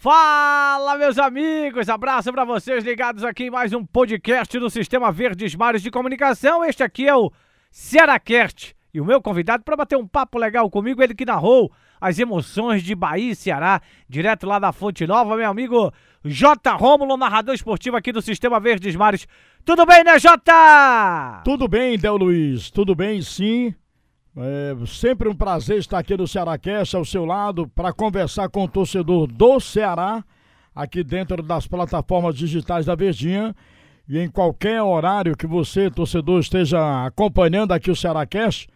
Fala, meus amigos! Abraço para vocês ligados aqui em mais um podcast do Sistema Verdes Mares de Comunicação. Este aqui é o Cearacast. E o meu convidado para bater um papo legal comigo, ele que narrou as emoções de Bahia e Ceará, direto lá da Fonte Nova, meu amigo J. Rômulo, narrador esportivo aqui do Sistema Verdes Mares. Tudo bem, né, Jota? Tudo bem, Del Luiz, tudo bem, sim. É sempre um prazer estar aqui no Cearacast ao seu lado para conversar com o torcedor do Ceará, aqui dentro das plataformas digitais da Verdinha. E em qualquer horário que você, torcedor, esteja acompanhando aqui o Cearacast,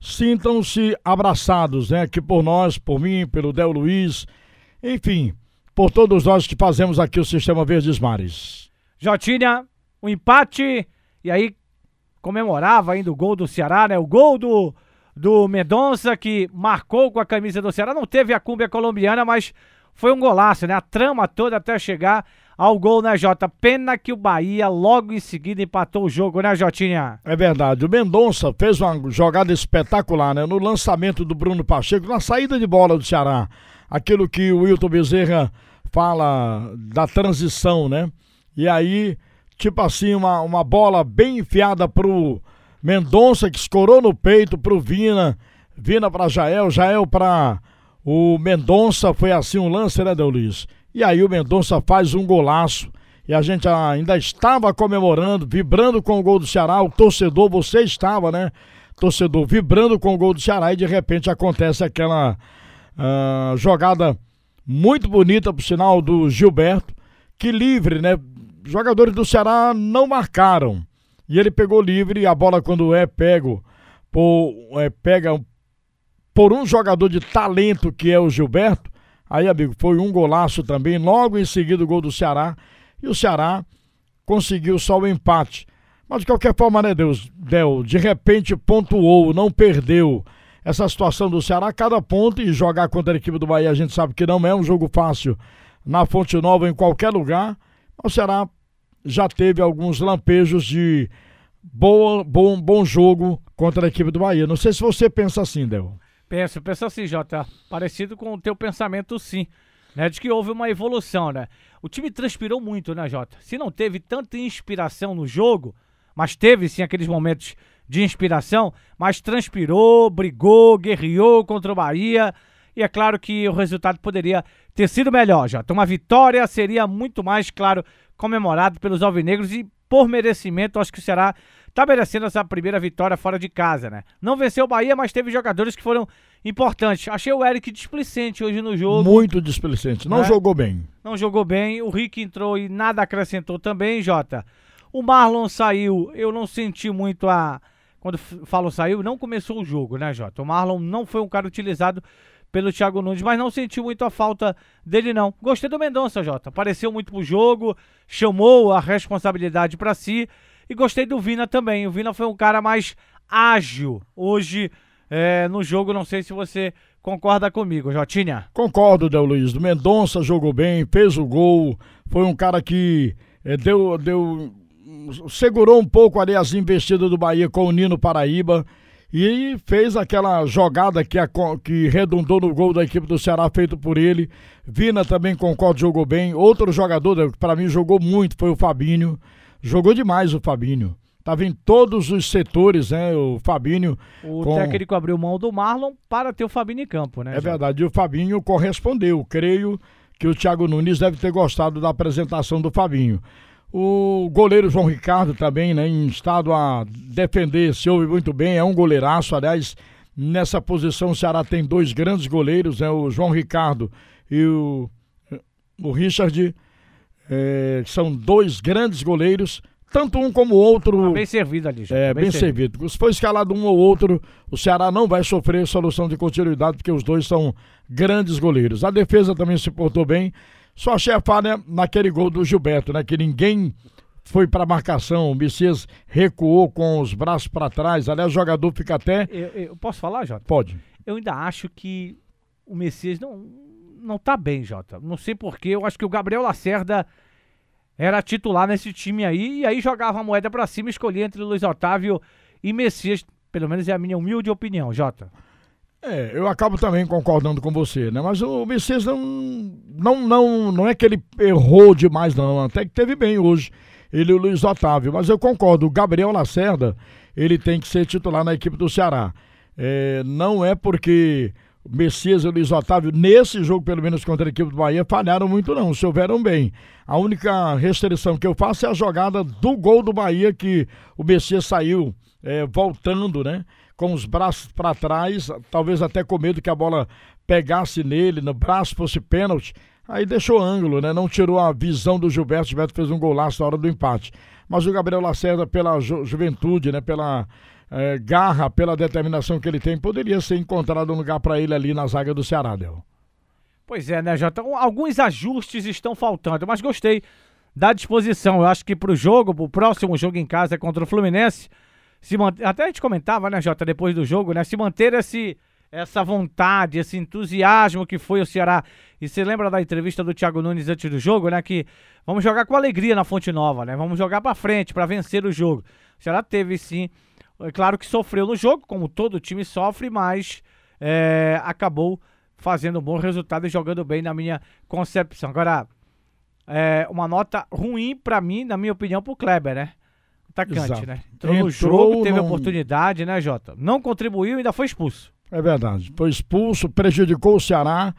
sintam-se abraçados, né? Aqui por nós, por mim, pelo Del Luiz, enfim, por todos nós que fazemos aqui o Sistema Verdes Mares. Jotinha, o um empate, e aí comemorava ainda o gol do Ceará, né? O gol do, do Mendonça, que marcou com a camisa do Ceará. Não teve a cúmbia colombiana, mas foi um golaço, né? A trama toda até chegar ao gol, né, Jota? Pena que o Bahia logo em seguida empatou o jogo, né, Jotinha? É verdade. O Mendonça fez uma jogada espetacular, né? No lançamento do Bruno Pacheco, na saída de bola do Ceará. Aquilo que o Wilton Bezerra fala da transição, né? E aí, tipo assim, uma, uma bola bem enfiada pro Mendonça, que escorou no peito pro Vina. Vina pra Jael, Jael pra o Mendonça. Foi assim um lance, né, Del Luiz? E aí o Mendonça faz um golaço. E a gente ainda estava comemorando, vibrando com o gol do Ceará. O torcedor, você estava, né? Torcedor vibrando com o gol do Ceará e de repente acontece aquela uh, jogada muito bonita, por sinal, do Gilberto, que livre, né? Jogadores do Ceará não marcaram. E ele pegou livre e a bola, quando é pego por, é, pega por um jogador de talento que é o Gilberto, Aí, amigo, foi um golaço também, logo em seguida o gol do Ceará. E o Ceará conseguiu só o empate. Mas de qualquer forma, né, Deus, Del, de repente pontuou, não perdeu essa situação do Ceará, cada ponto e jogar contra a equipe do Bahia, a gente sabe que não é um jogo fácil na Fonte Nova em qualquer lugar. O Ceará já teve alguns lampejos de boa, bom, bom jogo contra a equipe do Bahia. Não sei se você pensa assim, Del. Penso, penso assim, Jota, parecido com o teu pensamento sim, né, de que houve uma evolução, né? O time transpirou muito, né, Jota? Se não teve tanta inspiração no jogo, mas teve sim aqueles momentos de inspiração, mas transpirou, brigou, guerreou contra o Bahia, e é claro que o resultado poderia ter sido melhor, Jota. Uma vitória seria muito mais, claro, comemorado pelos alvinegros e por merecimento, acho que o Ceará tá merecendo essa primeira vitória fora de casa, né? Não venceu o Bahia, mas teve jogadores que foram importantes. Achei o Eric displicente hoje no jogo. Muito displicente. Não é? jogou bem. Não jogou bem. O Rick entrou e nada acrescentou também, Jota. O Marlon saiu. Eu não senti muito a. Quando falo saiu, não começou o jogo, né, Jota? O Marlon não foi um cara utilizado pelo Thiago Nunes, mas não senti muito a falta dele, não. Gostei do Mendonça, Jota. Apareceu muito pro jogo, chamou a responsabilidade para si. E gostei do Vina também. O Vina foi um cara mais ágil hoje é, no jogo. Não sei se você concorda comigo, Jotinha. Concordo, Del Luiz. O Mendonça jogou bem, fez o gol. Foi um cara que é, deu, deu. Segurou um pouco ali as investidas do Bahia com o Nino Paraíba e fez aquela jogada que, a, que redundou no gol da equipe do Ceará feito por ele. Vina também concordo, jogou bem. Outro jogador que para mim jogou muito foi o Fabinho. Jogou demais o Fabinho. Tava em todos os setores, né? O Fabinho. O com... técnico abriu mão do Marlon para ter o Fabinho em campo, né? É verdade. E o Fabinho correspondeu. Creio que o Thiago Nunes deve ter gostado da apresentação do Fabinho. O goleiro João Ricardo também, né? Em estado a defender, se ouve muito bem. É um goleiraço. Aliás, nessa posição o Ceará tem dois grandes goleiros, né? O João Ricardo e o, o Richard é, são dois grandes goleiros, tanto um como o outro. Ah, bem servido ali, gente. É, bem, bem servido. servido. Se for escalado um ou outro, o Ceará não vai sofrer solução de continuidade, porque os dois são grandes goleiros. A defesa também se portou bem. Só a falha naquele gol do Gilberto, né? Que ninguém foi para marcação. O Messias recuou com os braços para trás. Aliás, o jogador fica até. Eu, eu posso falar, Jota? Pode. Eu ainda acho que o Messias não, não tá bem, Jota. Não sei porquê. Eu acho que o Gabriel Lacerda era titular nesse time aí. E aí jogava a moeda para cima, escolhia entre Luiz Otávio e Messias. Pelo menos é a minha humilde opinião, Jota. É, eu acabo também concordando com você, né? Mas o Messias não, não, não, não é que ele errou demais, não. Até que teve bem hoje, ele e o Luiz Otávio. Mas eu concordo, o Gabriel Lacerda, ele tem que ser titular na equipe do Ceará. É, não é porque Messias e Luiz Otávio, nesse jogo, pelo menos contra a equipe do Bahia, falharam muito, não. Se houveram bem. A única restrição que eu faço é a jogada do gol do Bahia, que o Messias saiu é, voltando, né? Com os braços para trás, talvez até com medo que a bola pegasse nele, no braço fosse pênalti. Aí deixou ângulo, né? Não tirou a visão do Gilberto. Gilberto fez um golaço na hora do empate. Mas o Gabriel Lacerda, pela ju juventude, né? Pela é, garra, pela determinação que ele tem, poderia ser encontrado um lugar para ele ali na zaga do Ceará, Del. Pois é, né, Jota? Alguns ajustes estão faltando, mas gostei da disposição. Eu acho que pro jogo, pro próximo jogo em casa contra o Fluminense, se manter, até a gente comentava, né, Jota, depois do jogo, né, se manter esse, essa vontade, esse entusiasmo que foi o Ceará. E você lembra da entrevista do Thiago Nunes antes do jogo, né, que vamos jogar com alegria na Fonte Nova, né, vamos jogar para frente para vencer o jogo. O Ceará teve sim, é claro que sofreu no jogo, como todo time sofre, mas é, acabou fazendo um bom resultado e jogando bem na minha concepção. Agora, é, uma nota ruim para mim, na minha opinião, pro Kleber, né? Atacante, Exato. né? Entrou, Entrou no jogo, teve não... oportunidade, né, Jota? Não contribuiu e ainda foi expulso. É verdade. Foi expulso, prejudicou o Ceará.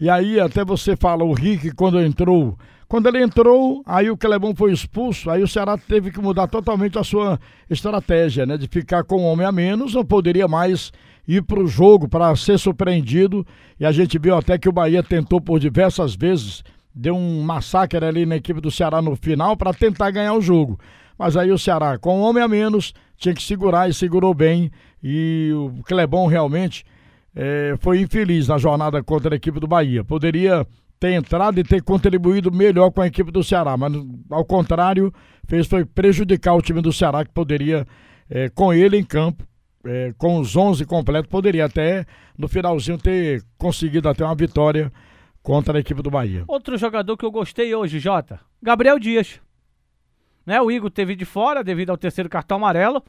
E aí até você fala, o Rick, quando entrou. Quando ele entrou, aí o Clebão foi expulso, aí o Ceará teve que mudar totalmente a sua estratégia, né? De ficar com um homem a menos, não poderia mais ir para o jogo para ser surpreendido. E a gente viu até que o Bahia tentou por diversas vezes, deu um massacre ali na equipe do Ceará no final para tentar ganhar o jogo. Mas aí o Ceará, com um homem a menos, tinha que segurar e segurou bem. E o Clebão realmente é, foi infeliz na jornada contra a equipe do Bahia. Poderia ter entrado e ter contribuído melhor com a equipe do Ceará, mas ao contrário, fez foi prejudicar o time do Ceará, que poderia, é, com ele em campo, é, com os 11 completos, poderia até no finalzinho ter conseguido até uma vitória contra a equipe do Bahia. Outro jogador que eu gostei hoje, Jota, Gabriel Dias. Né? O Igor teve de fora devido ao terceiro cartão amarelo.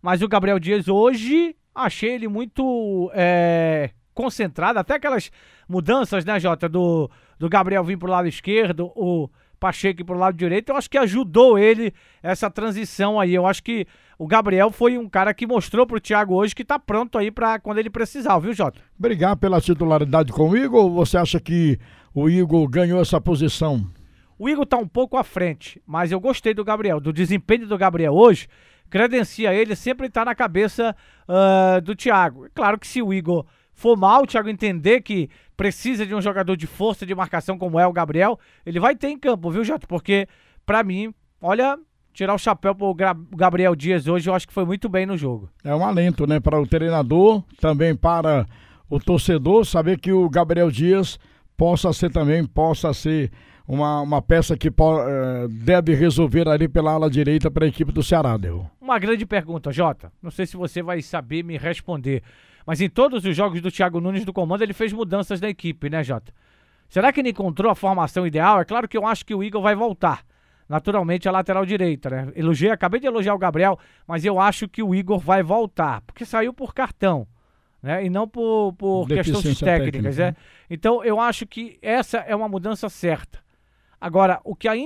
Mas o Gabriel Dias hoje achei ele muito é, concentrado. Até aquelas mudanças, né, Jota? Do, do Gabriel vir pro lado esquerdo, o Pacheco pro lado direito. Eu acho que ajudou ele essa transição aí. Eu acho que o Gabriel foi um cara que mostrou pro Thiago hoje que tá pronto aí para quando ele precisar, viu, Jota? Obrigado pela titularidade com o Igor. Você acha que o Igor ganhou essa posição o Igor tá um pouco à frente, mas eu gostei do Gabriel, do desempenho do Gabriel hoje. Credencia ele sempre estar tá na cabeça uh, do Thiago. Claro que se o Igor for mal, o Thiago entender que precisa de um jogador de força de marcação como é o Gabriel, ele vai ter em campo, viu, Jota? Porque, para mim, olha, tirar o chapéu pro Gabriel Dias hoje, eu acho que foi muito bem no jogo. É um alento, né, para o treinador, também para o torcedor, saber que o Gabriel Dias possa ser também, possa ser uma, uma peça que uh, deve resolver ali pela ala direita para a equipe do Ceará, deu. Uma grande pergunta, Jota. Não sei se você vai saber me responder. Mas em todos os jogos do Thiago Nunes do comando, ele fez mudanças na equipe, né, Jota? Será que ele encontrou a formação ideal? É claro que eu acho que o Igor vai voltar. Naturalmente a lateral direita, né? Elogiei, acabei de elogiar o Gabriel, mas eu acho que o Igor vai voltar, porque saiu por cartão. Né? E não por, por questões técnicas, técnica. né? Então eu acho que essa é uma mudança certa. Agora, o que ainda